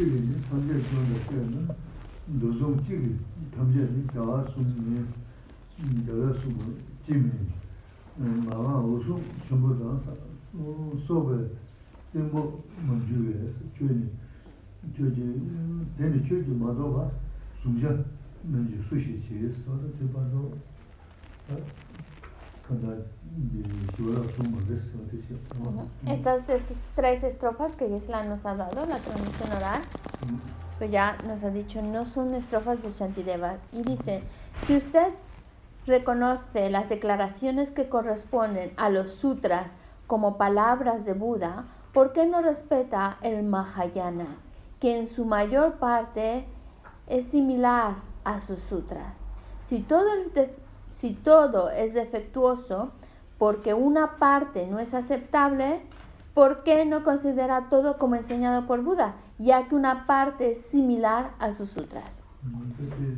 찌르니 담배 좀 넣으면 도좀 찌르 담배니 자와 숨니 자와 숨 찌미 마와 오수 전부다 오 소베 템보 먼주에 주니 주지 내리 주지 마도가 숨자 먼저 수시 지에서 대바로 Estas, estas tres estrofas que Gisela nos ha dado, la transmisión oral, pues ya nos ha dicho, no son estrofas de Shantideva. Y dice, si usted reconoce las declaraciones que corresponden a los sutras como palabras de Buda, ¿por qué no respeta el Mahayana, que en su mayor parte es similar a sus sutras? Si todo, si todo es defectuoso, porque una parte no es aceptable, ¿por qué no considera todo como enseñado por Buda, ya que una parte es similar a sus sutras?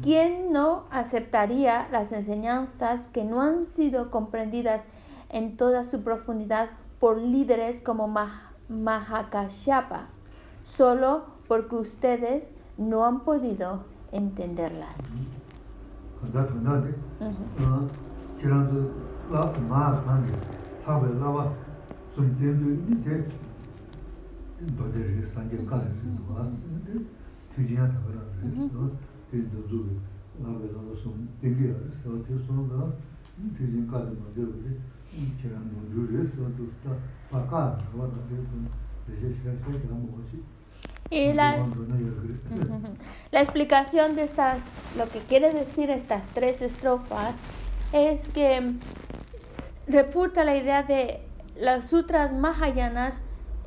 ¿Quién no aceptaría las enseñanzas que no han sido comprendidas en toda su profundidad por líderes como Mahakashapa, solo porque ustedes no han podido entenderlas? 간다 간다데 어 지난주 라스 마스 한데 하베 라와 좀 된도 이제 도데르 산게 가르스 도아스데 티지야 타버라 그래서 된도 주 라베 라와 좀 되게 알았어 대소노가 티진 가르 먼저 그래 지난주 주르스 도스타 바카 와다 되고 대제 시간 때 가면 오지 Y la, la explicación de estas, lo que quiere decir estas tres estrofas es que refuta la idea de las sutras mahayanas,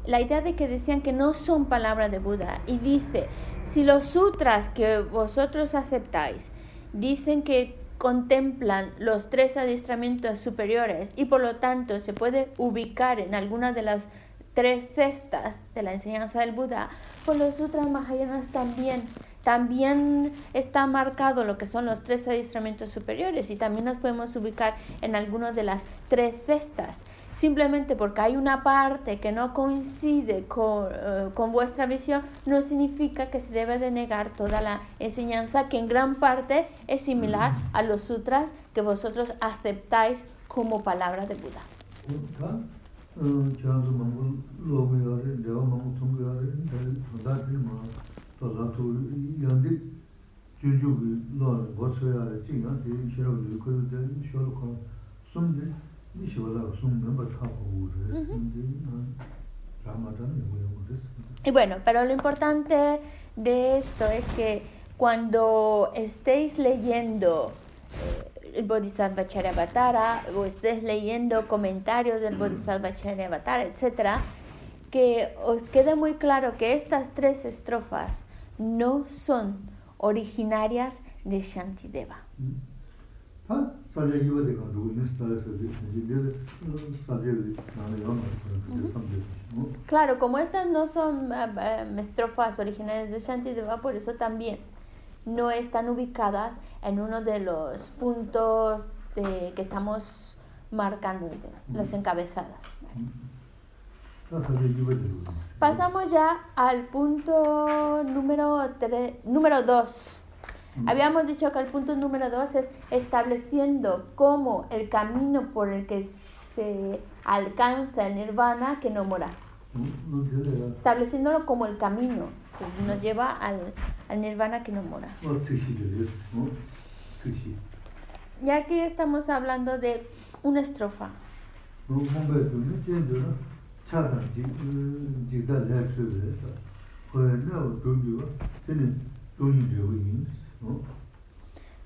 la idea de que decían que no son palabras de Buda. Y dice, si los sutras que vosotros aceptáis dicen que contemplan los tres adiestramientos superiores y por lo tanto se puede ubicar en alguna de las tres cestas de la enseñanza del Buda, pues los sutras mahayanas también también está marcado lo que son los tres adiestramientos superiores y también nos podemos ubicar en algunas de las tres cestas. Simplemente porque hay una parte que no coincide con, uh, con, vuestra visión, no significa que se debe de negar toda la enseñanza que en gran parte es similar a los sutras que vosotros aceptáis como palabra de Buda. Y bueno, pero lo importante de esto es que cuando estéis leyendo el Bodhisattva Charyavatara o estés leyendo comentarios del Bodhisattva Charyavatara, etc., que os quede muy claro que estas tres estrofas no son originarias de Shantideva. Claro, como estas no son uh, estrofas originales de Shantideva, por eso también no están ubicadas en uno de los puntos de, que estamos marcando, los encabezados. Pasamos ya al punto número 2. Número dos. Habíamos dicho que el punto número 2 es estableciendo cómo el camino por el que se alcanza el nirvana que no mora. Estableciéndolo como el camino que nos lleva al, al nirvana que no mora. Y aquí estamos hablando de una estrofa.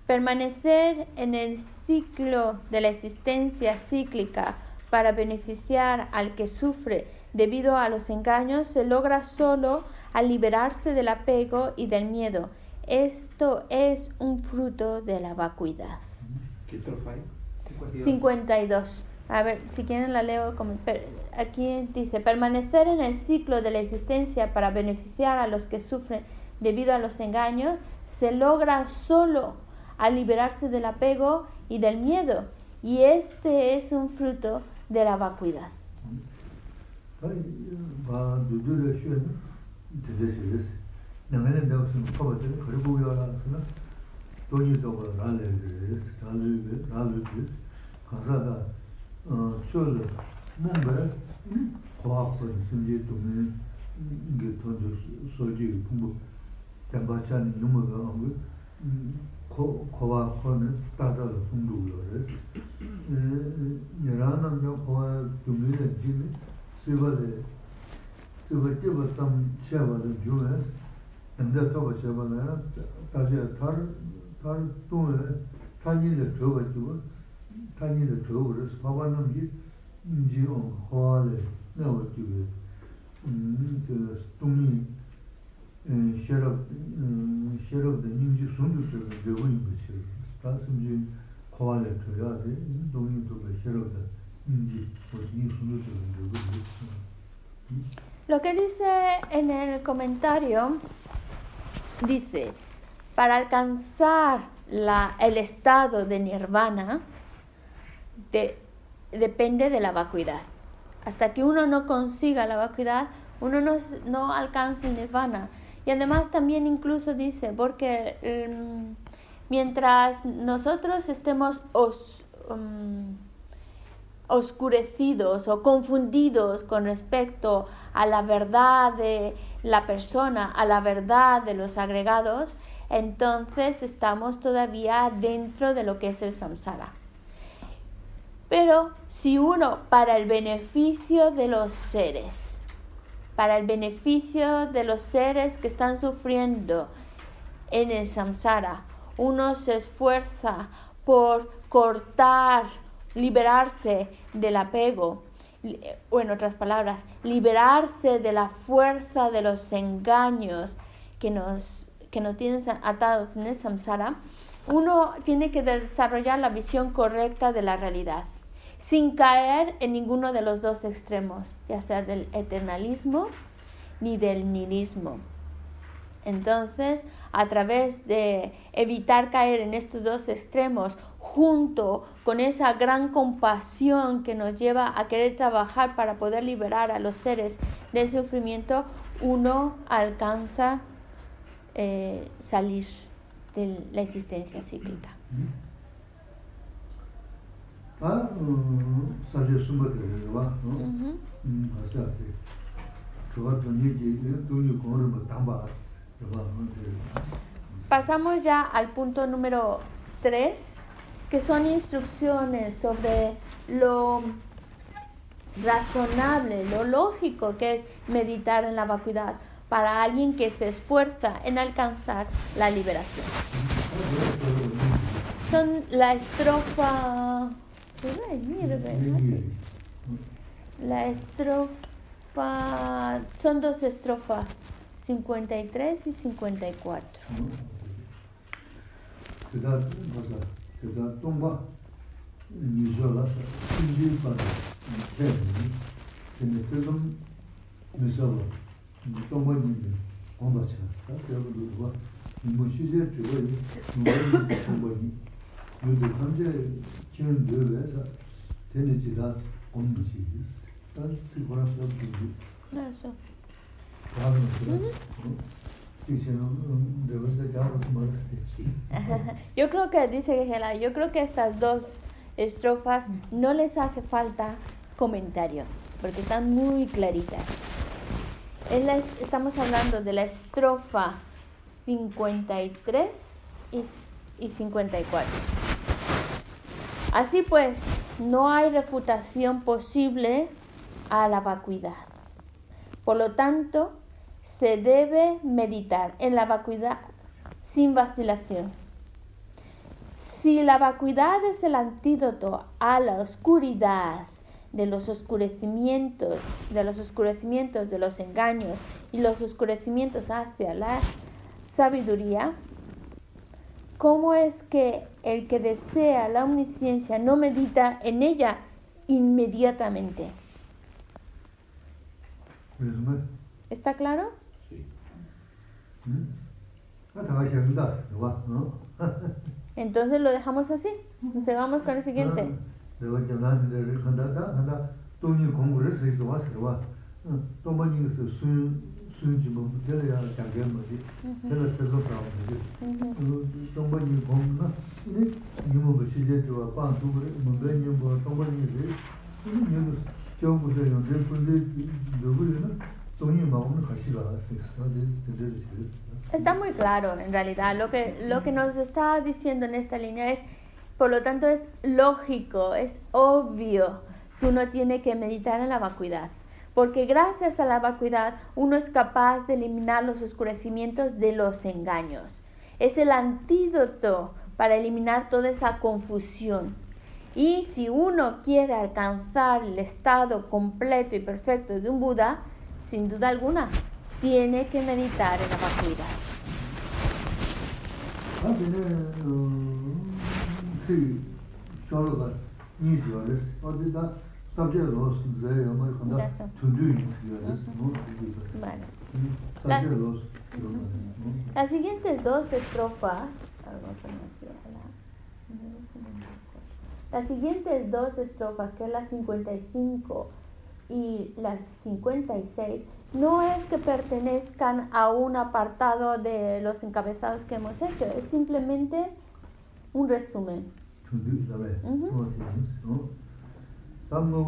Permanecer en el ciclo de la existencia cíclica para beneficiar al que sufre debido a los engaños se logra solo al liberarse del apego y del miedo. Esto es un fruto de la vacuidad. ¿Qué 52. A ver, si quieren la leo. Aquí dice, permanecer en el ciclo de la existencia para beneficiar a los que sufren debido a los engaños se logra solo al liberarse del apego y del miedo. Y este es un fruto de la vacuidad. 내면에 배웠으면 커버들 그리고 요라스는 도지적으로 라르르스 라르르 라르르스 가사다 어 쇼르 뭔가 과학을 심지 동네 이게 돈도 소지 공부 담바찬 용어가 그 고와 코는 따라서 공부를 에 여라는 요 고와 동네 지미 세바데 세바티바 참 샤바도 주에 근데 또 보셔봐요. 다시 달, 달 동에 타니를 줘가지고 타니를 줘버려서 봐봐는 게 이제 화를 내어지고 음, 그 동이 에 셔럽 음, 셔럽 인지 손도 저 되고 있는 거죠. 다시 이제 화를 줘야 돼. 동이도 셔럽 인지 어디 손도 되고 있는 Lo que dice en el comentario dice, para alcanzar la, el estado de nirvana depende de la vacuidad. Hasta que uno no consiga la vacuidad, uno no, no alcanza el nirvana. Y además también incluso dice, porque em, mientras nosotros estemos os, um, oscurecidos o confundidos con respecto a la verdad de la persona, a la verdad de los agregados, entonces estamos todavía dentro de lo que es el samsara. Pero si uno, para el beneficio de los seres, para el beneficio de los seres que están sufriendo en el samsara, uno se esfuerza por cortar liberarse del apego, o en otras palabras, liberarse de la fuerza de los engaños que nos, que nos tienen atados en el samsara, uno tiene que desarrollar la visión correcta de la realidad, sin caer en ninguno de los dos extremos, ya sea del eternalismo ni del nihilismo. Entonces, a través de evitar caer en estos dos extremos, junto con esa gran compasión que nos lleva a querer trabajar para poder liberar a los seres del sufrimiento, uno alcanza eh, salir de la existencia cíclica. Pasamos ya al punto número 3, que son instrucciones sobre lo razonable, lo lógico que es meditar en la vacuidad para alguien que se esfuerza en alcanzar la liberación. Son la estrofa... La estrofa... Son dos estrofas, 53 y 54. 그다 동바 니저라 신진반 때문에 근데 그좀 무서워 동바님 공부하자 그래도 뭐 뭐, 시제 주고 뭐 동바님 요즘 현재 지금 뇌에서 되는지다 공부시 단 그거라서 좀 그래서 다음에 Yo creo que, dice Gela, yo creo que estas dos estrofas no les hace falta comentario, porque están muy claritas. estamos hablando de la estrofa 53 y, y 54. Así pues, no hay refutación posible a la vacuidad. Por lo tanto, se debe meditar en la vacuidad sin vacilación. Si la vacuidad es el antídoto a la oscuridad de los oscurecimientos, de los oscurecimientos de los engaños y los oscurecimientos hacia la sabiduría, ¿cómo es que el que desea la omnisciencia no medita en ella inmediatamente? ¿Está claro? Entonces lo dejamos así. Nos vamos con el siguiente. Está muy claro, en realidad. Lo que, lo que nos está diciendo en esta línea es, por lo tanto, es lógico, es obvio que uno tiene que meditar en la vacuidad. Porque gracias a la vacuidad uno es capaz de eliminar los oscurecimientos de los engaños. Es el antídoto para eliminar toda esa confusión. Y si uno quiere alcanzar el estado completo y perfecto de un Buda, sin duda alguna, tiene que meditar en la vacuidad. Ah, las siguientes dos estrofas, las siguientes dos estrofas, que es la 55 y la 56, no es que pertenezcan a un apartado de los encabezados que hemos hecho, es simplemente un resumen. 담노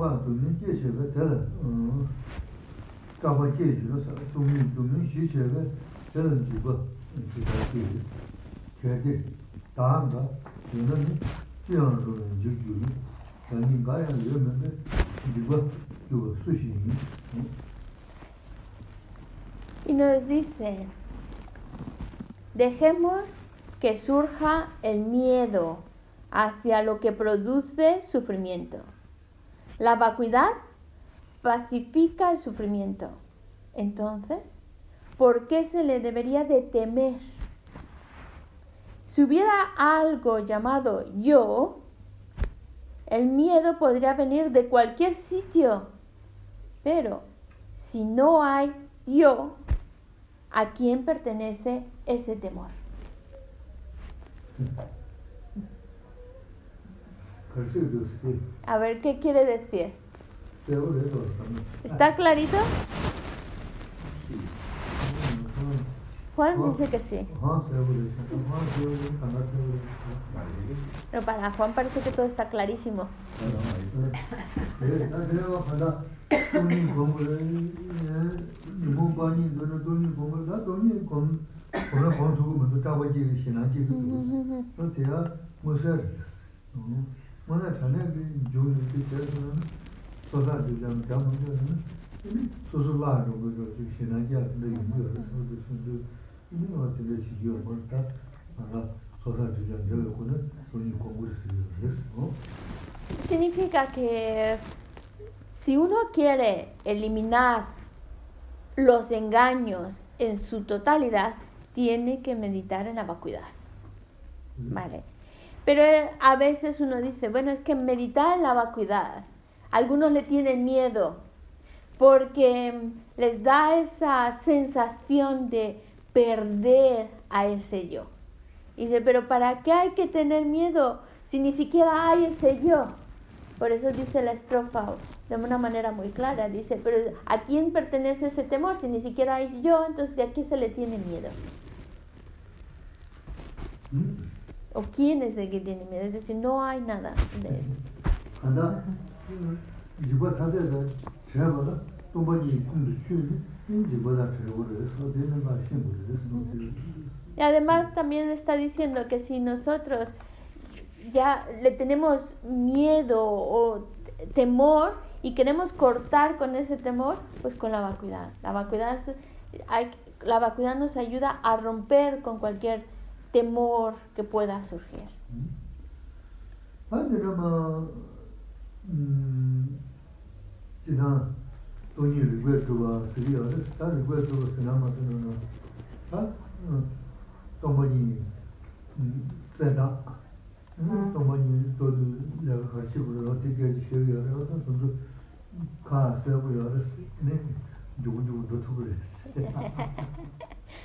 y nos dice, dejemos que surja el miedo hacia lo que produce sufrimiento. La vacuidad pacifica el sufrimiento. Entonces, ¿por qué se le debería de temer? Si hubiera algo llamado yo, el miedo podría venir de cualquier sitio pero si no hay yo, ¿a quién pertenece ese temor? A ver, ¿qué quiere decir? ¿Está clarito? Juan. Dice que sí. Pero para Juan parece que todo está clarísimo. 뭐나 전에 그 좋은 그 때는 소다 좀 잡으면 소소라로 그거 신나게 하는데 이거 소도 소도 이거 어떻게 시기요 뭐다 아마 소다 좀 저거는 돈이 공부를 쓰는 Significa que si uno quiere eliminar los engaños en su totalidad, tiene que meditar en la vacuidad. Vale. Pero eh, a veces uno dice, bueno, es que meditar en la vacuidad. Algunos le tienen miedo porque mm, les da esa sensación de perder a ese yo. Y dice, pero ¿para qué hay que tener miedo si ni siquiera hay ese yo? Por eso dice la estrofa de una manera muy clara, dice, pero ¿a quién pertenece ese temor si ni siquiera hay yo? Entonces, ¿de aquí se le tiene miedo? ¿Mm? o quién es el que tiene miedo, es decir, no hay nada de Y además también está diciendo que si nosotros ya le tenemos miedo o temor y queremos cortar con ese temor, pues con la vacuidad. La vacuidad, hay, la vacuidad nos ayuda a romper con cualquier temor que pueda surgir. 돈이 리그에 들어와 쓰리야 다 리그에 들어와 쓰나마 쓰는 아 동반이 세다 동반이 또 내가 같이 그러 어떻게 지셔야 하고 또 가서 보여라 네 누구 누구 또 그랬어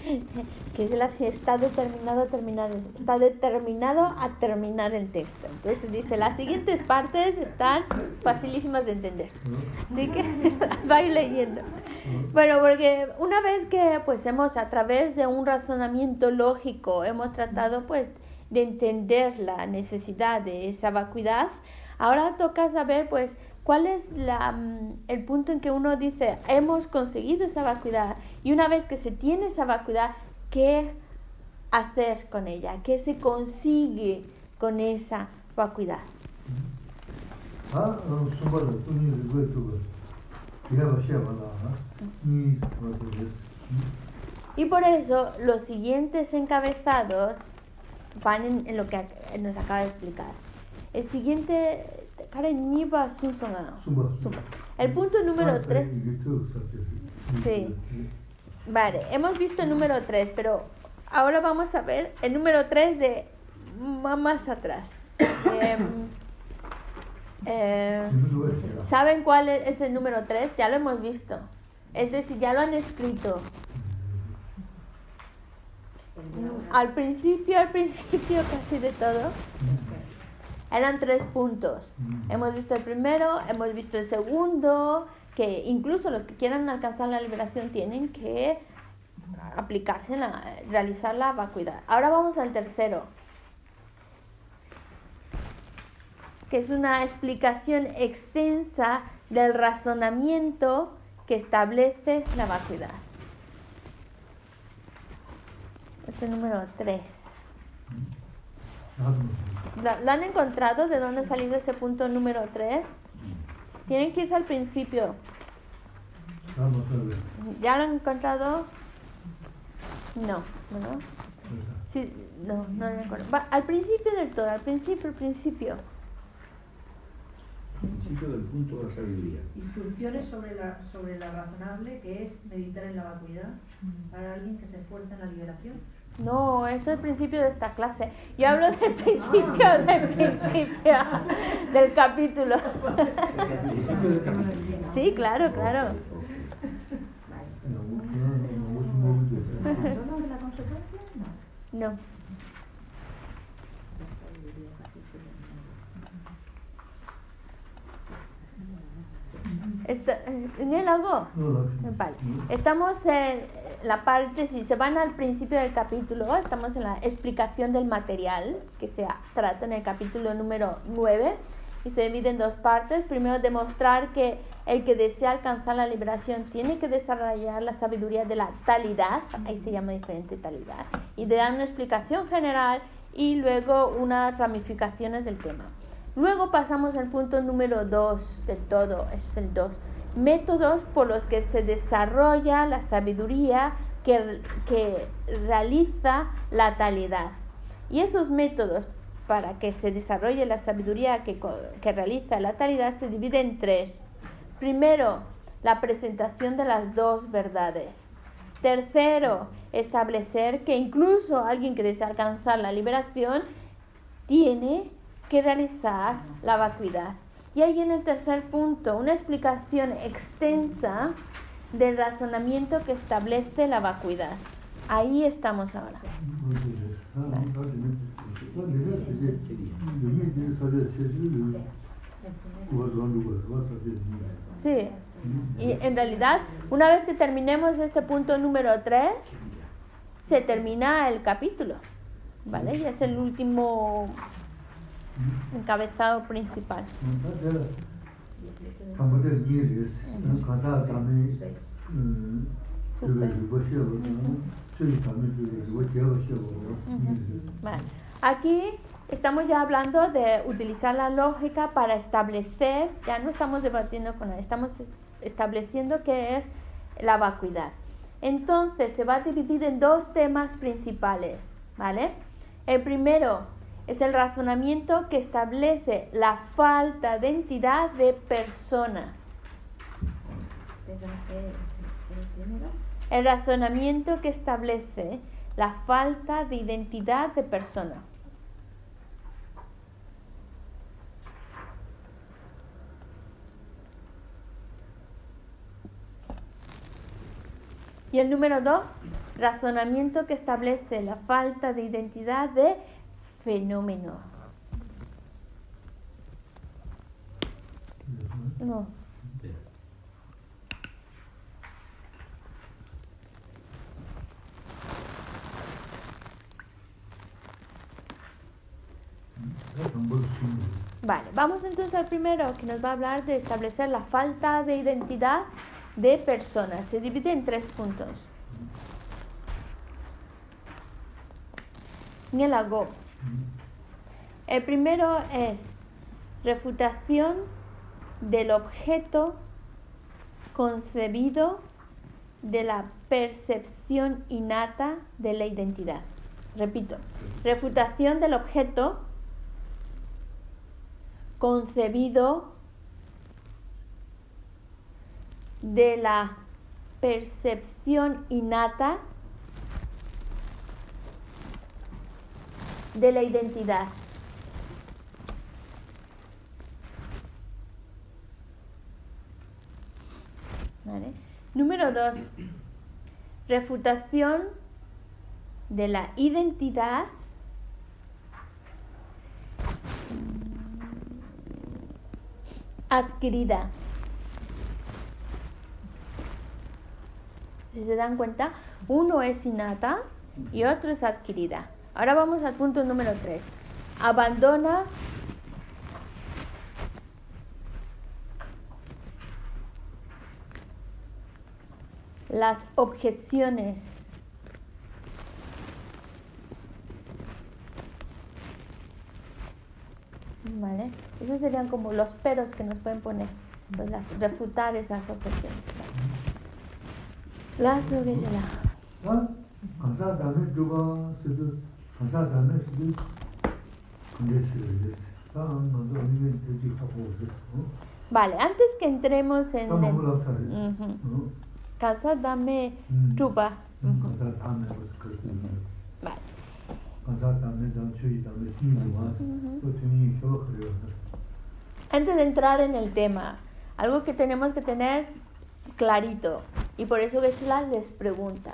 que es la, está determinado a terminar, está determinado a terminar el texto. Entonces dice, las siguientes partes están facilísimas de entender. Así que las va leyendo. Bueno, porque una vez que pues hemos a través de un razonamiento lógico hemos tratado pues de entender la necesidad de esa vacuidad, ahora toca saber pues ¿Cuál es la, mm, el punto en que uno dice, hemos conseguido esa vacuidad? Y una vez que se tiene esa vacuidad, ¿qué hacer con ella? ¿Qué se consigue con esa vacuidad? Y por eso los siguientes encabezados van en, en lo que nos acaba de explicar. El siguiente Karen El punto número 3. Sí. Vale, hemos visto el número 3, pero ahora vamos a ver el número 3 de más atrás. Em, eh, eh, ¿Saben cuál es el número 3? Ya lo hemos visto. Es decir, ya lo han escrito. Al principio, al principio casi de todo eran tres puntos. Hemos visto el primero, hemos visto el segundo, que incluso los que quieran alcanzar la liberación tienen que aplicarse, en la, realizar la vacuidad. Ahora vamos al tercero, que es una explicación extensa del razonamiento que establece la vacuidad. Es el número 3. ¿Lo, lo han encontrado? ¿De dónde ha salido ese punto número 3? Tienen que irse al principio. Vamos a ver. ¿Ya lo han encontrado? No, ¿no? Sí, no, no lo encontrado. Va, al principio del todo, al principio, al principio. Principio del punto de la sabiduría. Instrucciones sobre la, sobre la razonable, que es meditar en la vacuidad, para alguien que se esfuerza en la liberación. No, eso es el principio de esta clase. Yo hablo del principio, del principio del capítulo. Principio del capítulo. Sí, claro, claro. No. Está- ¿En el algo? Vale. Estamos en la parte, si se van al principio del capítulo, estamos en la explicación del material que se trata en el capítulo número 9 y se divide en dos partes. Primero, demostrar que el que desea alcanzar la liberación tiene que desarrollar la sabiduría de la talidad, ahí se llama diferente talidad, y de dar una explicación general y luego unas ramificaciones del tema. Luego pasamos al punto número 2 del todo, es el 2. Métodos por los que se desarrolla la sabiduría que, que realiza la talidad. Y esos métodos para que se desarrolle la sabiduría que, que realiza la talidad se dividen en tres. Primero, la presentación de las dos verdades. Tercero, establecer que incluso alguien que desea alcanzar la liberación tiene que realizar la vacuidad. Y ahí viene el tercer punto, una explicación extensa del razonamiento que establece la vacuidad. Ahí estamos ahora. Sí, y en realidad, una vez que terminemos este punto número 3, se termina el capítulo. ¿Vale? Y es el último encabezado principal. Vale. Aquí estamos ya hablando de utilizar la lógica para establecer, ya no estamos debatiendo con él, estamos es- estableciendo qué es la vacuidad. Entonces se va a dividir en dos temas principales, ¿vale? El primero es el razonamiento que establece la falta de entidad de persona. El razonamiento que establece la falta de identidad de persona. Y el número dos, razonamiento que establece la falta de identidad de fenómeno. No. Vale, vamos entonces al primero que nos va a hablar de establecer la falta de identidad de personas. Se divide en tres puntos. Mielago el primero es refutación del objeto concebido de la percepción innata de la identidad. Repito, refutación del objeto concebido de la percepción innata de la identidad. Número dos, refutación de la identidad adquirida. Si se dan cuenta, uno es innata y otro es adquirida. Ahora vamos al punto número 3. Abandona las objeciones. ¿Vale? Esos serían como los peros que nos pueden poner, las, refutar esas objeciones. Las objeciones. 아, 감사 다음에 누가 쓰도 감사 다음에 쓰도 그랬어요, 그랬어요. 아, 먼저 아니면 되지 하고 그랬어. Vale, antes que entremos en 또 너무 el... 랍사래. Ujú. 어? Casa dame 음. chupa. 음, Ujú. 감사 다음에 그랬어. Vale. 감사 다음에 난 주의 다음에 신이 와. Ujú. 또 주의 저 그래요. Antes de entrar en el tema, algo que tenemos que tener clarito, y por eso Gesla les pregunta,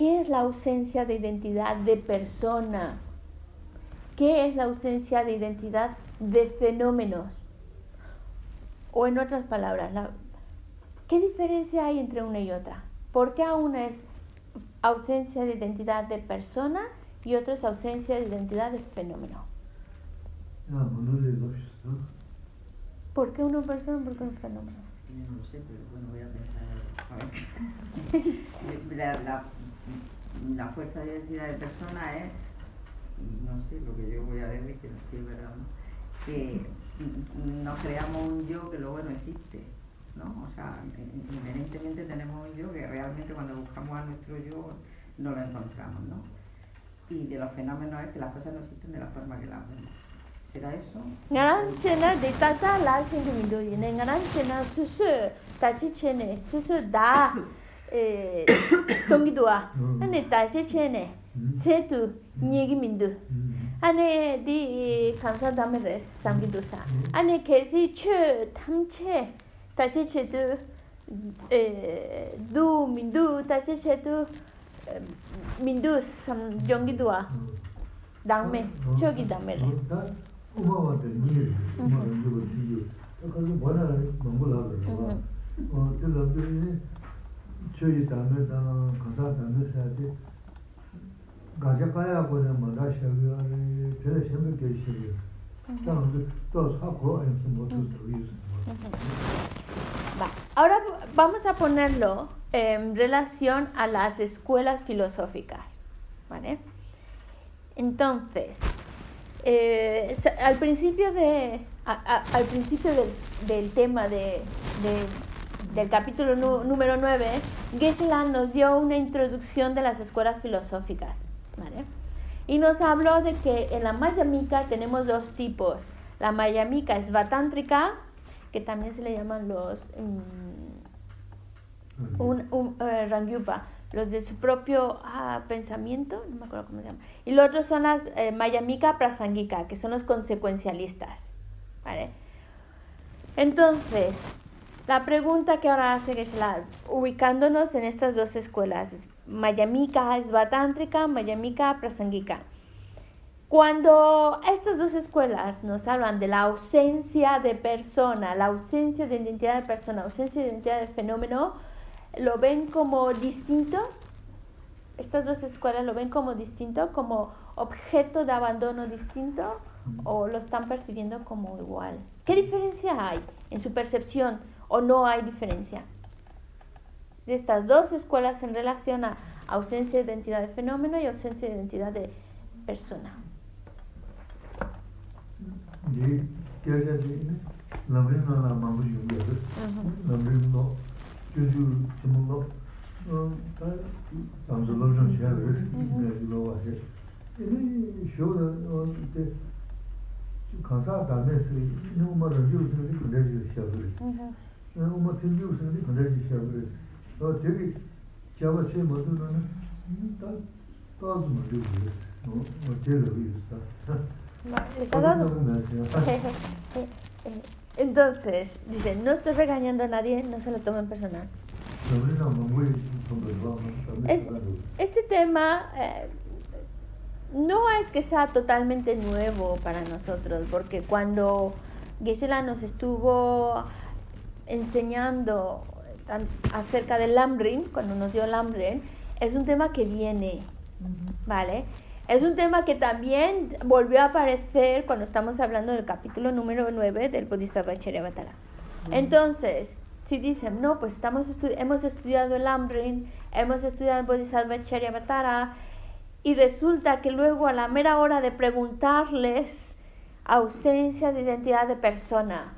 ¿Qué es la ausencia de identidad de persona? ¿Qué es la ausencia de identidad de fenómenos? O en otras palabras, ¿qué diferencia hay entre una y otra? ¿Por qué una es ausencia de identidad de persona y otra es ausencia de identidad de fenómeno? Ah, pues no, ¿Por qué una persona y por qué un fenómeno? No sé, pero bueno, voy a pensar. La la fuerza de identidad de persona es, no sé, lo que yo voy a decir, que no sé, si es ¿verdad? ¿no? Que nos creamos un yo que luego no existe. ¿no? O sea, inherentemente tenemos un yo que realmente cuando buscamos a nuestro yo no lo encontramos. ¿no? Y de los fenómenos es que las cosas no existen de la forma que las vemos. ¿Será eso? ngaran chena de tata la de mindo yene ngaran chena su su ta chi chene su su da eh tongi dua 음. ane ta chi chene 음. che tu nyegi mindo 음. ane di kansa dame res samgi do sa ane kesi che tham che ta chi che tu eh du mindo ta chi che tu eh, mindo sam jongi dua dangme chogi dame re 다 엄마한테 니를 엄마 연구를 주고 그래서 뭐라 뭔가 그러고 어 그래서 Ahora vamos a ponerlo en relación a las escuelas filosóficas, ¿vale? Entonces, al principio de al principio del, del tema de del capítulo número 9, Geshe-la nos dio una introducción de las escuelas filosóficas. ¿vale? Y nos habló de que en la Mayamika tenemos dos tipos. La Mayamika svatántrica, que también se le llaman los mm, un, un, eh, Rangyupa, los de su propio ah, pensamiento, no me acuerdo cómo se llama. Y los otros son las eh, Mayamika Prasangika, que son los consecuencialistas. ¿vale? Entonces, la pregunta que ahora hace Geshe-la, ubicándonos en estas dos escuelas, es Mayamika Svatántrica, Mayamika Prasangika. Cuando estas dos escuelas nos hablan de la ausencia de persona, la ausencia de identidad de persona, ausencia de identidad de fenómeno, ¿lo ven como distinto? estas dos escuelas lo ven como distinto, como objeto de abandono distinto o lo están percibiendo como igual. ¿Qué diferencia hay en su percepción o no hay diferencia? De estas dos escuelas en relación a ausencia de identidad de fenómeno y ausencia de identidad de persona. 이 겨자지 남리나 마무 유미들 남리노 주주 주문노 어 당절로 좀 해야 돼. 네, 이거 와서. 이 쇼는 어 그때 가사 다음에서 너무 많은 뉴스들이 그래지 시작을. 어, 뭐 뉴스들이 그래지 시작을. 어, 되게 제가 제 모두는 다 todos los libros, ¿no? No quiero vista. ¿Les ha dado? Entonces, dice, no estoy regañando a nadie, no se lo tomen personal. Es- este tema eh, no es que sea totalmente nuevo para nosotros, porque cuando Gisela nos estuvo enseñando tan- acerca del Lamrin, cuando nos dio Lamrin, es un tema que viene, ¿vale? Es un tema que también volvió a aparecer cuando estamos hablando del capítulo número 9 del Bodhisattva Charyavatara. Entonces, si dicen, no, pues estamos estu- hemos estudiado el Amrin, hemos estudiado el Bodhisattva Charyavatara, y resulta que luego a la mera hora de preguntarles, ausencia de identidad de persona.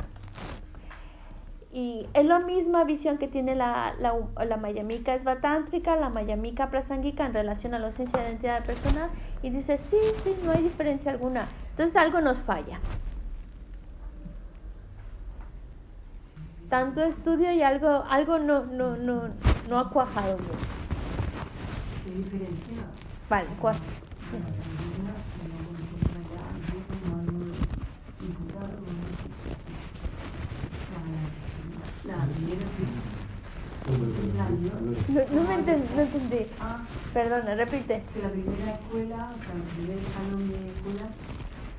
Y es la misma visión que tiene la, la, la Mayamika esvatántrica, la Mayamika prasanguica en relación a la ausencia de identidad de persona. Y dice, sí, sí, no hay diferencia alguna. Entonces algo nos falla. Tanto estudio y algo, algo no, no, no, no ha cuajado bien. ¿Qué diferencia? Vale, cua- no, no me enten- no entendí. Ah, Perdona, repite. que la primera escuela, o sea, el primer escalón de escuela,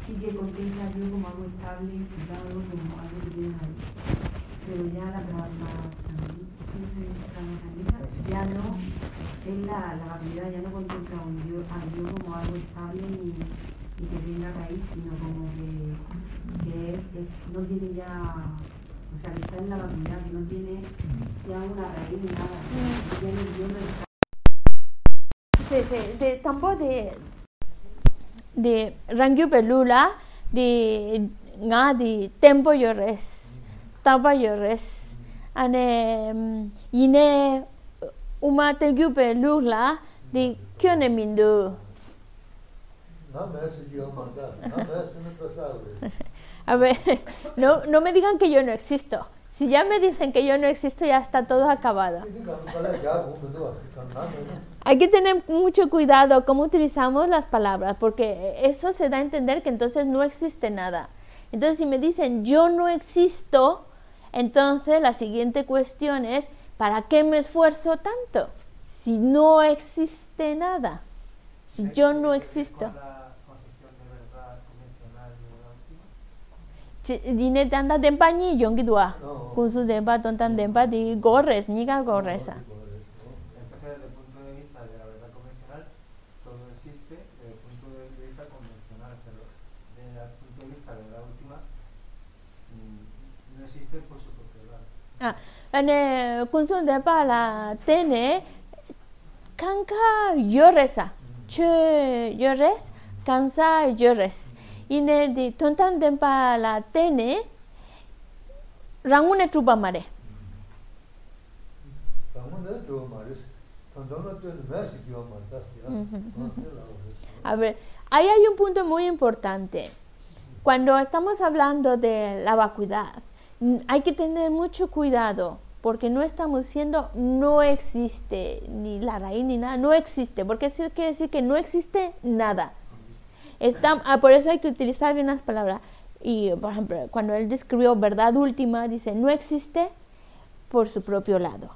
sí que contempla a Dios como algo estable, infundado, como algo que tienes ahí. Pero ya la ya no, es la, la vacuidad, ya no contempla a Dios, a Dios como algo estable ni, ni que tenga raíz, sino como que, que es, es- no tiene ya, está en la vacuidad, que no tiene ya una raíz ni nada, no tiene sí, de tambo de de rangyu pelula de nga di tempo yores taba yores ane mm, ine uma tegyu pelula di kyone mindu a ver no no me digan que yo no existo si ya me dicen que yo no existo ya está todo acabado Hay que tener mucho cuidado cómo utilizamos las palabras, porque eso se da a entender que entonces no existe nada. Entonces, si me dicen yo no existo, entonces la siguiente cuestión es, ¿para qué me esfuerzo tanto? Si no existe nada, si yo no existo. Chi- Dine tanda dempa ni yongi dua. Kunsu dempa tontan dempa di gorres, gorresa. Mm, su propiedad. Ah, ane kunsu dempa la tene kanka yoresa. Che yores, kansa yores. Ine di tontan dempa la tene rangune truba mare. A ver, ahí hay un punto muy importante. Cuando estamos hablando de la vacuidad, hay que tener mucho cuidado porque no estamos diciendo no existe ni la raíz ni nada, no existe, porque eso quiere decir que no existe nada. Está- ah, por eso hay que utilizar bien las palabras. Y, por ejemplo, cuando él describió verdad última, dice, no existe por su propio lado.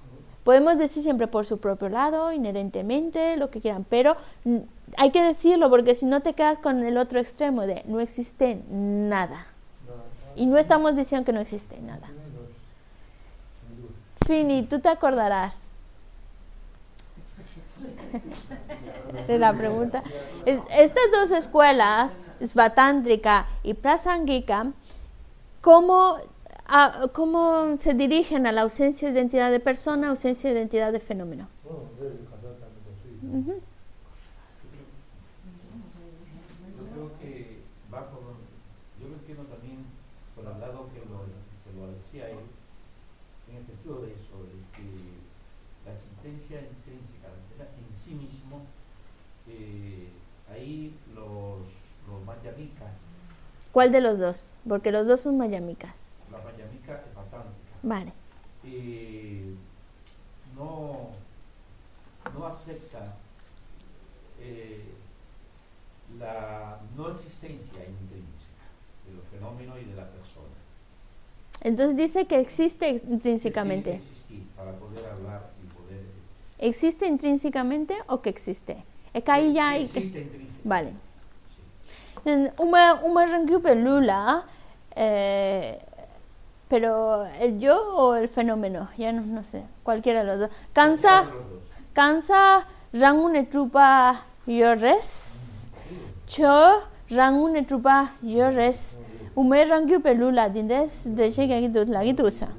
Podemos decir siempre por su propio lado, inherentemente, lo que quieran, pero mm, hay que decirlo porque si no te quedas con el otro extremo de no existe nada. Y no estamos diciendo que no existe nada. Fini, tú te acordarás. de la pregunta. Es- estas dos escuelas, Svatántrica y Prasangika, ¿cómo, a- ¿cómo se dirigen a la ausencia de identidad de persona, ausencia de identidad de fenómeno? 어, 네, ¿Cuál de los dos? Porque los dos son mayamicas. la mayamica es bastante. Vale. eh, no, no acepta eh, la no existencia intrínseca de los fenómenos y de la persona. Entonces dice que existe Que intrínsecamente. que existir para poder hablar y poder... ¿Existe intrínsecamente o que existe? Es que ahí ya que hay que... existe intrínseca. Vale. Uma, uma Rangyu Pelula, eh, pero el yo o el fenómeno, ya no, no sé, cualquiera de los dos. Cansa, cansa Rangune Trupa Yores, Cho Rangune Trupa Yores, Ume Rangyu Pelula, Dindes, de Chega Gidut, la Gidusa.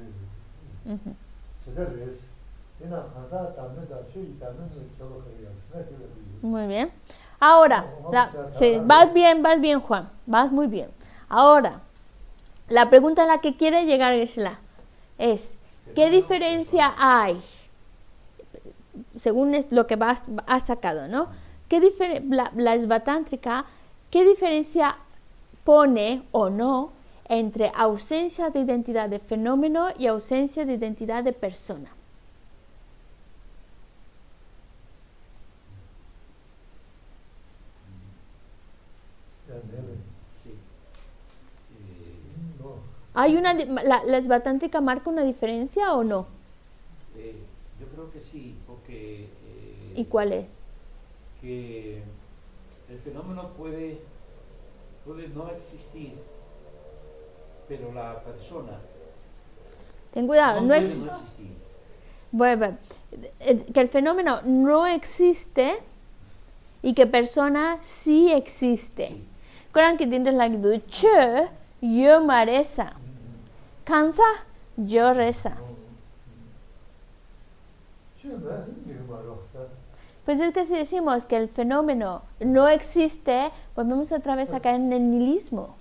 Muy bien. Ahora, la- vas bien, vas bien, Juan, vas muy bien. Ahora, la pregunta a la que quiere llegar Gisela es, ¿qué diferencia hay, según lo que vas, has sacado, ¿no? ¿Qué la, la ¿qué diferencia pone o no entre ausencia de identidad de fenómeno y ausencia de identidad de persona? ¿Hay una, la, la esbatántrica marca una diferencia o no? eh, yo creo que sí, porque... eh, ¿Y cuál es? que el fenómeno puede, puede no existir, pero la persona Ten cuidado, no, no, puede ex- no existir. Bueno, eh, que el fenómeno no existe y que persona sí existe. Sí. Que tienes la actitud, che, yo mareza. Cansa, yo reza. Pues es que si decimos que el fenómeno no existe, volvemos otra vez acá en el nihilismo.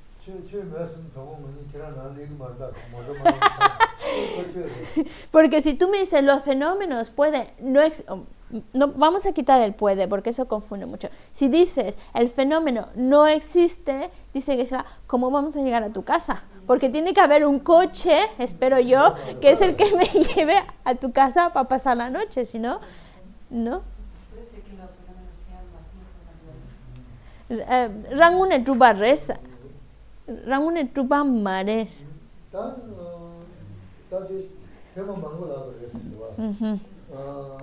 Porque si tú me dices los fenómenos pueden no, ex, oh, no vamos a quitar el puede porque eso confunde mucho. Si dices el fenómeno no existe, dice que será cómo vamos a llegar a tu casa, porque tiene que haber un coche, espero yo, que es el que me lleve a tu casa para pasar la noche, si no, no. Eh, Rangune tu. rangune trupa mares. 단 어, 다시 대만 망고라 그랬어. Ujú, 어,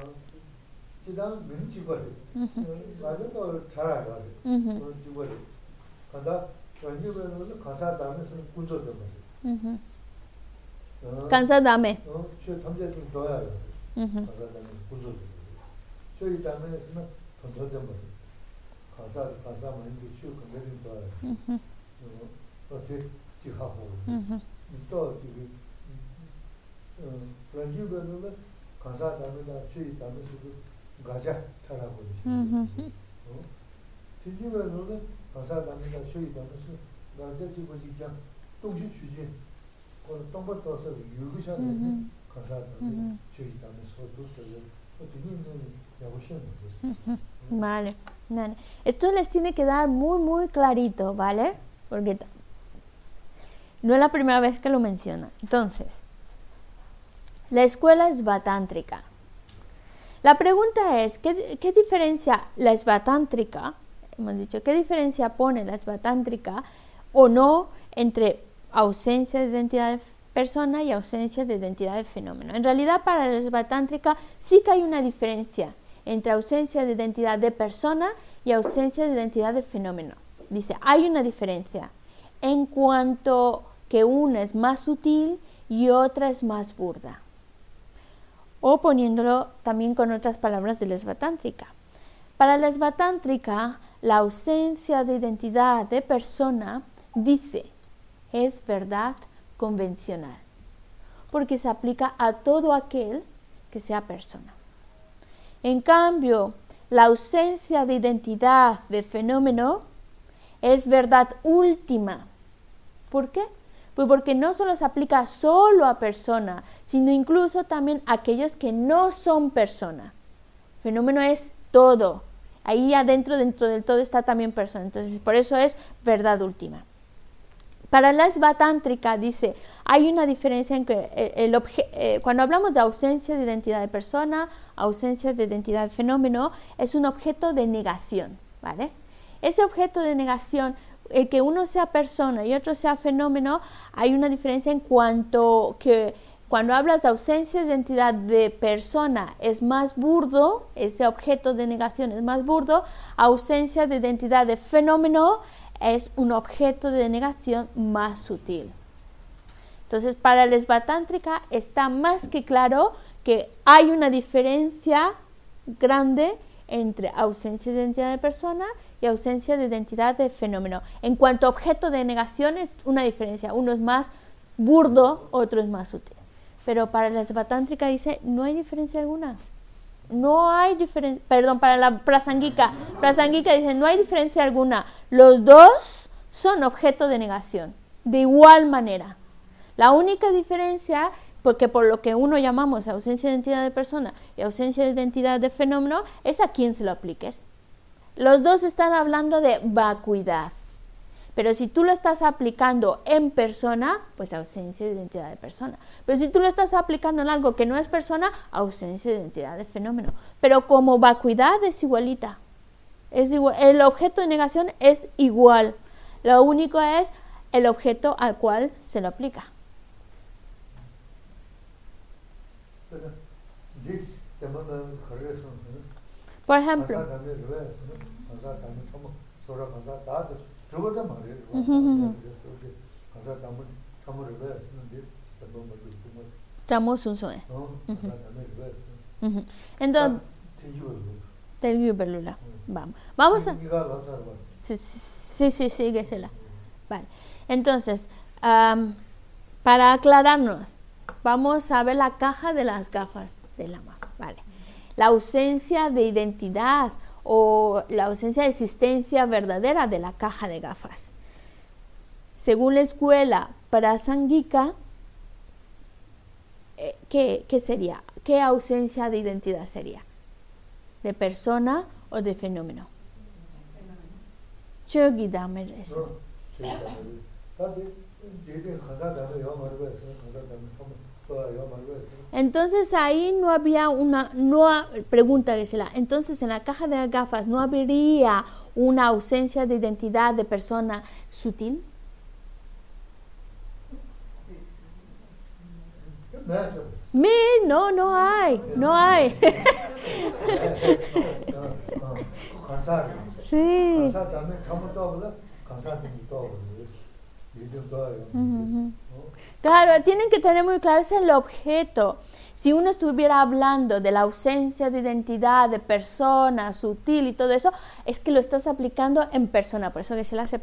지단 민지거리. 맞아도 잘 알아. ujú, 어, 지거리. 간다. 완전히 가사 담에서 구조도 말이야. ujú. 어, Cansa dame. 어, 추 탐제 좀 둬야 돼. Ujú, 가사 담에 구조도. 저희 담에서는 던져져 버려. 가 사 가사 많이 추 건드린 둬야 돼. ujú, 어, 어떻게 지하고. ujú. 또 저기 어, 런지거는 가사 담에다 추이 담에서도 가자 타라고 Ujú. 어? 진지면은 가사 담에다 추이 담에서 가자 지고 지금 동시 주지 그 동버 떠서 유기샤는 Ujú. 가사 담에 Ujú. 추이 담에서 도서를 어떻게 있는 야고 시험 됐어. Vale, vale. Esto les tiene que dar muy, muy clarito, ¿vale? Porque t- no es la primera vez que lo menciona. Entonces, la escuela es batántrica. La pregunta es, ¿qué, qué diferencia la esbatántrica, hemos dicho, qué diferencia pone la esbatántrica o no entre ausencia de identidad de persona y ausencia de identidad de fenómeno? En realidad, para la esbatántrica sí que hay una diferencia entre ausencia de identidad de persona y ausencia de identidad de fenómeno. Dice, hay una diferencia en cuanto que una es más sutil y otra es más burda. O poniéndolo también con otras palabras de la. Para la esvatántrica, la ausencia de identidad de persona dice es verdad convencional, porque se aplica a todo aquel que sea persona. En cambio, la ausencia de identidad de fenómeno es verdad última. ¿Por qué? Pues porque no solo se aplica solo a persona, sino incluso también a aquellos que no son persona. Fenómeno es todo. Ahí adentro, dentro del todo está también persona. Entonces, por eso es verdad última. Para la esvatántrica dice, hay una diferencia en que el, eh, cuando hablamos de ausencia de identidad de persona, ausencia de identidad de fenómeno, es un objeto de negación, ¿vale? Ese objeto de negación, el que uno sea persona y otro sea fenómeno, hay una diferencia en cuanto que cuando hablas de ausencia de identidad de persona es más burdo, ese objeto de negación es más burdo, ausencia de identidad de fenómeno es un objeto de negación más sutil. Entonces, para la esbatántrica está más que claro que hay una diferencia grande entre ausencia de identidad de persona ausencia de identidad de fenómeno. En cuanto a objeto de negación es una diferencia, uno es más burdo, otro es más sutil. Pero para la esbatántrica dice, no hay diferencia alguna. No hay diferencia, perdón, para la prasanguica, prasanguica dice, no hay diferencia alguna. Los dos son objeto de negación, de igual manera. La única diferencia, porque por lo que uno llamamos ausencia de identidad de persona y ausencia de identidad de fenómeno, es a quién se lo apliques. Los dos están hablando de vacuidad. Pero si tú lo estás aplicando en persona, pues ausencia de identidad de persona. Pero si tú lo estás aplicando en algo que no es persona, ausencia de identidad de fenómeno. Pero como vacuidad es igualita. Es igual, el objeto de negación es igual. Lo único es el objeto al cual se lo aplica. Por ejemplo, Entonces, Vamos. Vamos a. Sí, sí, sí, síguesela. Vale. Entonces, um, para aclararnos, vamos a ver la caja de las gafas de la mano. Vale. La ausencia de identidad o la ausencia de existencia verdadera de la caja de gafas. Según la escuela prasanguica, eh, ¿qué, ¿qué, sería? ¿Qué ausencia de identidad sería? ¿De persona o de fenómeno? Entonces ahí no había una, no, pregunta entonces en la caja de gafas no habría una ausencia de identidad de persona sutil. Mi, no, no hay, no hay. sí. Claro, tienen que tener muy claro ese el objeto. Si uno estuviera hablando de la ausencia de identidad, de persona, sutil y todo eso, es que lo estás aplicando en persona, por eso que se le hace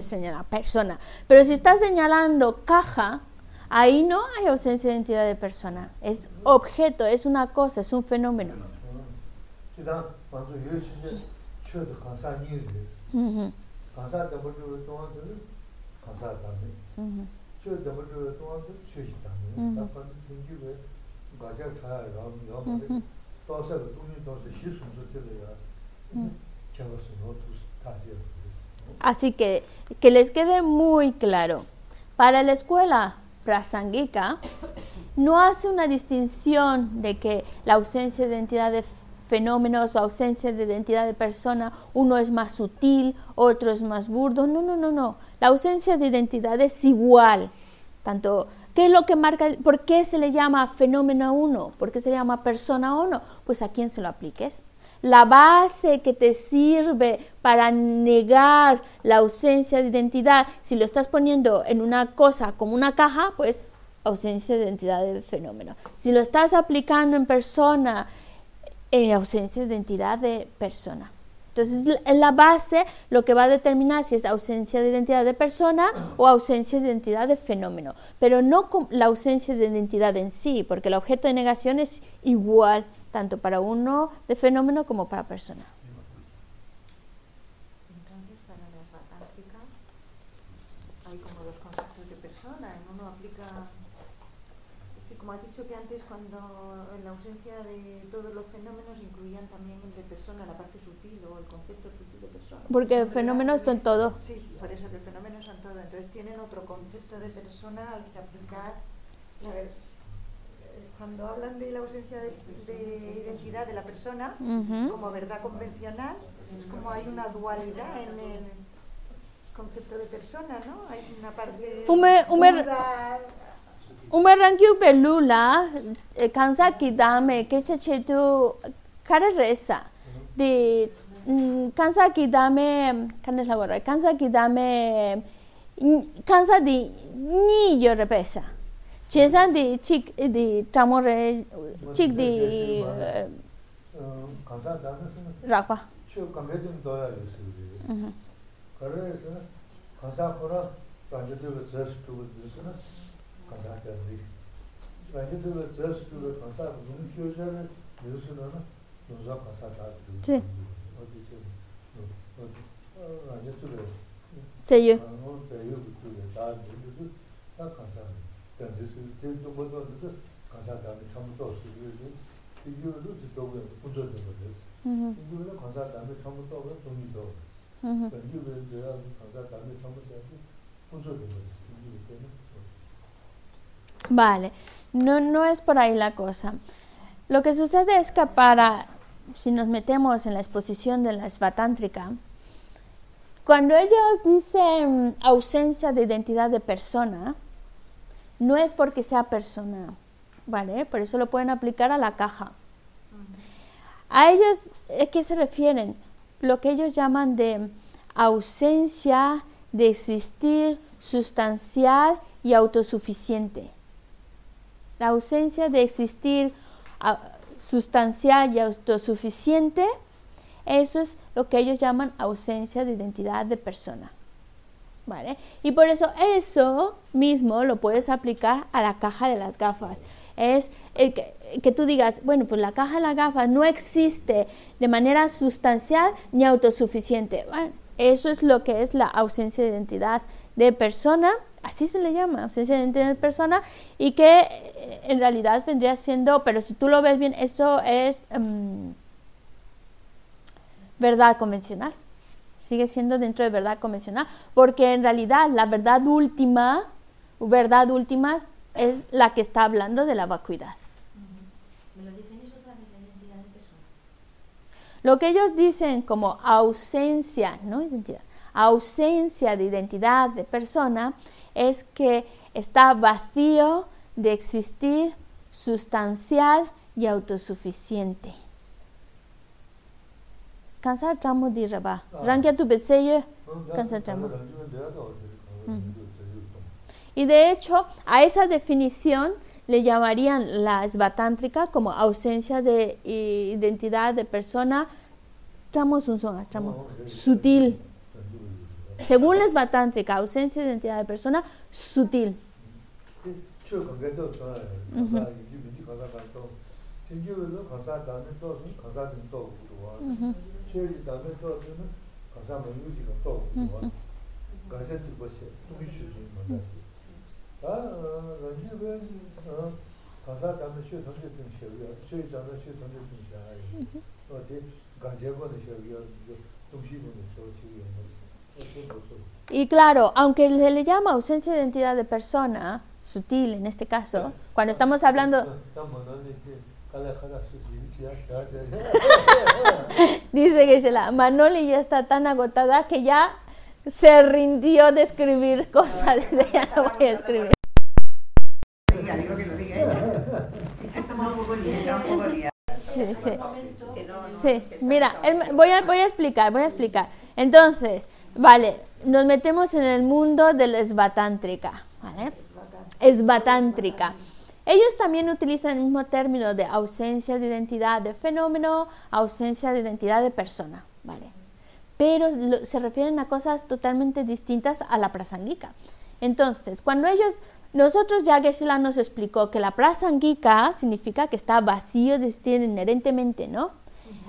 señalar persona. Pero si estás señalando caja, ahí no hay ausencia de identidad de persona, es objeto, es una cosa, es un fenómeno. Así que que les quede muy claro. Para la escuela prasanguica no hace una distinción de que la ausencia de identidad de fenómenos o ausencia de identidad de persona, uno es más sutil, otro es más burdo. No, no, no, no. La ausencia de identidad es igual. Tanto, ¿qué es lo que marca? ¿Por qué se le llama fenómeno uno? ¿Por qué se le llama persona uno? Pues a quién se lo apliques. La base que te sirve para negar la ausencia de identidad, si lo estás poniendo en una cosa como una caja, pues ausencia de identidad de fenómeno. Si lo estás aplicando en persona, en ausencia de identidad de persona. Entonces, en la base lo que va a determinar si es ausencia de identidad de persona o ausencia de identidad de fenómeno, pero no la ausencia de identidad en sí, porque el objeto de negación es igual tanto para uno de fenómeno como para persona. Entonces, para la esbatántrica hay como dos conceptos de persona. En uno aplica, sí, como has dicho que antes, cuando en la ausencia de todos los fenómenos incluían también el de persona, la parte sutil o el concepto sutil de persona. Porque ¿Verdad? fenómenos son todo. Sí, por eso que fenómenos son todo. Entonces tienen otro concepto de persona al que aplicar. A ver, eh, cuando hablan de la ausencia de, de identidad de la persona, Ujú. como verdad convencional, es como hay una dualidad en el concepto de persona, ¿no? Hay una parte Ume- ume- duda, Umarangyu belula kansa kidame kecha chetu kararesa de kansa ki dame kana la wara kansa ki dame kansa di ni yo re pesa chesan di chik di tamore chik di kansa da rakwa chu kange din do ya yus kare se kansa khora ranje de zes tu zes na kansa da zi ranje de zes tu kansa bu ni chu je ne yus na no za kansa da zi 세유. Vale, no, no es por ahí la cosa. Lo que sucede es que para si nos metemos en la exposición de la esbatántrica, cuando ellos dicen ausencia de identidad de persona, no es porque sea persona, ¿vale? Por eso lo pueden aplicar a la caja. A ellos, ¿a qué se refieren? Lo que ellos llaman de ausencia de existir sustancial y autosuficiente. La ausencia de existir sustancial y autosuficiente, eso es lo que ellos llaman ausencia de identidad de persona. ¿Vale? Y por eso eso mismo lo puedes aplicar a la caja de las gafas. Es que, que tú digas, bueno, pues la caja de las gafas no existe de manera sustancial ni autosuficiente. Bueno, eso es lo que es la ausencia de identidad de persona, así se le llama, ausencia de identidad de persona, y que eh, en realidad vendría siendo, pero si tú lo ves bien, eso es mm, verdad convencional sigue siendo dentro de verdad convencional, porque en realidad la verdad última, verdad última es la que está hablando de la vacuidad. ¿Me lo definís otra vez la identidad de persona? Lo que ellos dicen como ausencia, no identidad, ausencia de identidad de persona es que está vacío de existir sustancial y autosuficiente. Cansa tramo di raba. Rangia tu beseyo tramo. Y de hecho, a esa definición le llamarían la esbatántrica como ausencia de identidad de persona, tramos un son, tramo, sutil. Según la esvatántrica, ausencia de identidad de persona sutil. Y claro, aunque se le llama ausencia de identidad de persona, sutil en este caso, cuando estamos hablando... Dice Geshe-la, Manoli ya está tan agotada que ya se rindió de escribir cosas, ya no voy a escribir. Mira, voy, a, voy a explicar, voy a explicar. Entonces, vale, nos metemos en el mundo de la esbatántrica, ¿vale? Esbatántrica. Ellos también utilizan el mismo término de ausencia de identidad de fenómeno, ausencia de identidad de persona, ¿vale? pero lo- se refieren a cosas totalmente distintas a la prasangika. Entonces, cuando ellos, nosotros ya Geshe-la nos explicó que la prasangika significa que está vacío de existir inherentemente, ¿no?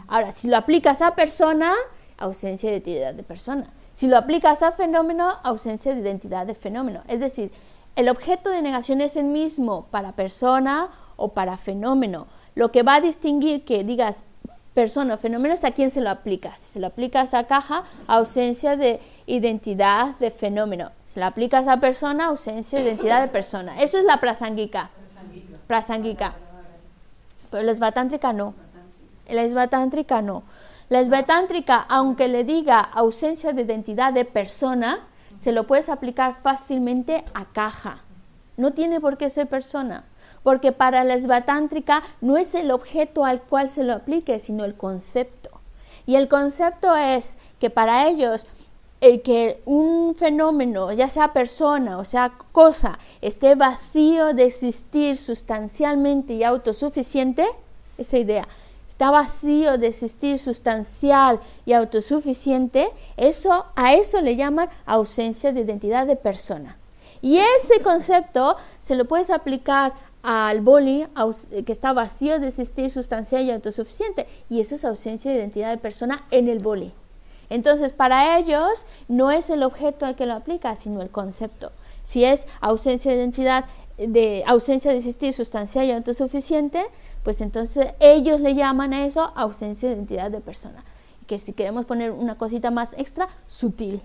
Ahora, si lo aplicas a persona, ausencia de identidad de persona. Si lo aplicas a fenómeno, ausencia de identidad de fenómeno. Es decir, el objeto de negación es el mismo para persona o para fenómeno. Lo que va a distinguir que digas persona o fenómeno es a quién se lo aplicas. Si se lo aplicas a caja, ausencia de identidad de fenómeno. Si lo aplicas a persona, ausencia de identidad de persona. Eso es la prasangika. Prasangika. Pero la esvatántrica no. La esvatántrica no. La esvatántrica, aunque le diga ausencia de identidad de persona, se lo puedes aplicar fácilmente a caja. No tiene por qué ser persona, porque para la esvatántrica no es el objeto al cual se lo aplique, sino el concepto. Y el concepto es que para ellos el que un fenómeno, ya sea persona o sea cosa, esté vacío de existir sustancialmente y autosuficiente, esa idea, está vacío de existir sustancial y autosuficiente, eso, a eso le llaman ausencia de identidad de persona. Y ese concepto se lo puedes aplicar al boli aus- que está vacío de existir sustancial y autosuficiente, y eso es ausencia de identidad de persona en el boli. Entonces, para ellos no es el objeto al que lo aplica, sino el concepto. Si es ausencia de identidad, de ausencia de existir sustancial y autosuficiente, pues entonces ellos le llaman a eso ausencia de identidad de persona. Que si queremos poner una cosita más extra, sutil.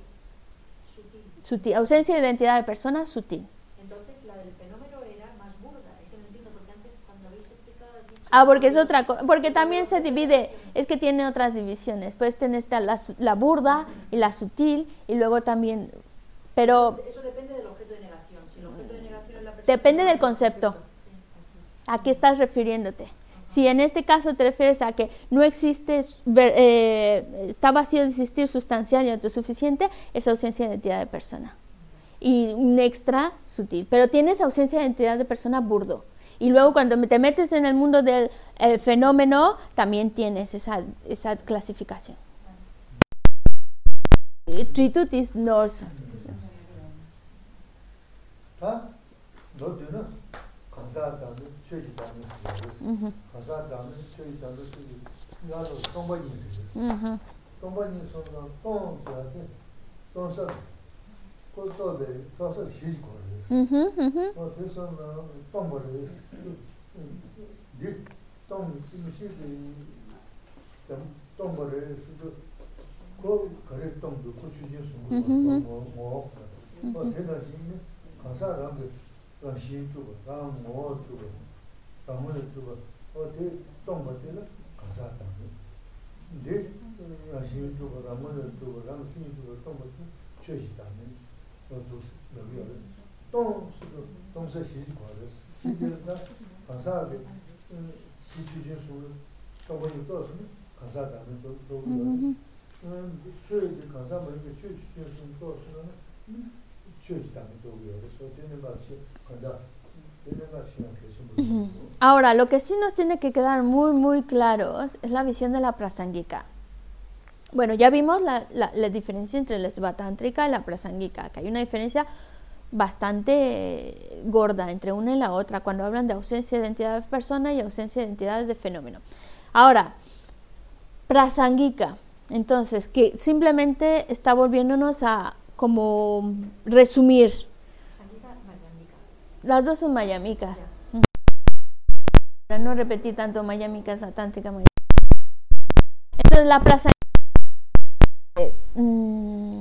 Sutil. Ausencia de identidad de persona, sutil. Entonces la del fenómeno era más burda. Es que no entiendo porque antes cuando habéis explicado Ah, porque es otra cosa, porque también se divide, es que tiene otras divisiones. Puedes tener esta, la, la burda y la sutil, y luego también, pero Eso depende del objeto de negación. Si el objeto de negación es la persona. depende del concepto. ¿A qué estás refiriéndote? Si en este caso te refieres a que no existe, eh, está vacío de existir sustancial y autosuficiente, es ausencia de identidad de persona. Y un extra sutil. Pero tienes ausencia de identidad de persona burdo. Y luego cuando te metes en el mundo del el fenómeno, también tienes esa, esa clasificación. Tritutis nos... 다 너들은 감사하다는 최지다는 Ujú, 감사하다는 최지다는 나도 동반이 ujú, 동반이 손으로 똥한테 똥서 꼴소에 떠서 시고 ujú, ujú. 어 그래서 똥벌을 네똥 심시기 똥벌을 수도 그 거래 똥도 고추진 음흠. 뭐뭐 어 대단히 감사하다는 그 시주고 다음 뭐 주고 다음을 주고 어디 똥벌을 감사하다 네 시주고 다음을 주고 다음 시주고 똥벌 최시다는 어두 여기 똥 똥서 시지 과です시지가 감사하게 시주진 수 똥벌이 떠서는 감사하다는 또 또. ujú. 음, 최지 감사하면 이게 최주진 수 떠서는 최지다는 또 그래서 되는 것이 간다. 되는 것이 계신 분. Ahora, lo que sí nos tiene que quedar muy, muy claros es la visión de la prasangika. Bueno, ya vimos la, la- la diferencia entre la svatántrica y la prasangika, que hay una diferencia bastante gorda entre una y la otra cuando hablan de ausencia de identidad de persona y ausencia de identidades de fenómeno. Ahora, prasangika, entonces, que simplemente está volviéndonos a como resumir. Las dos son mayamicas. No repetir tanto Miami Casa Tántrica Miami. Entonces la plaza... Eh, mm,